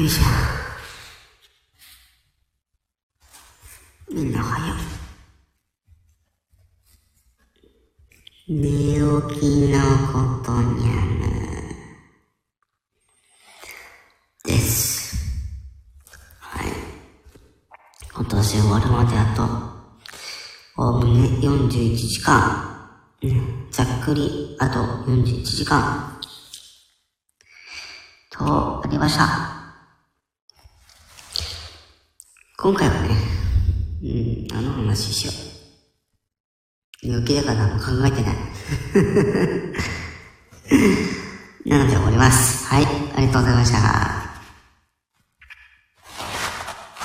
よいしょ。みんな早寝起きのことにゃむ。です。はい。今年終わるまであと、おおむね41時間。うんざっくり、あと41時間。と、ありました。今回はね、うん、あの話しよう。寝起きだから何も考えてない。なので終わります。はい、ありがとうございました。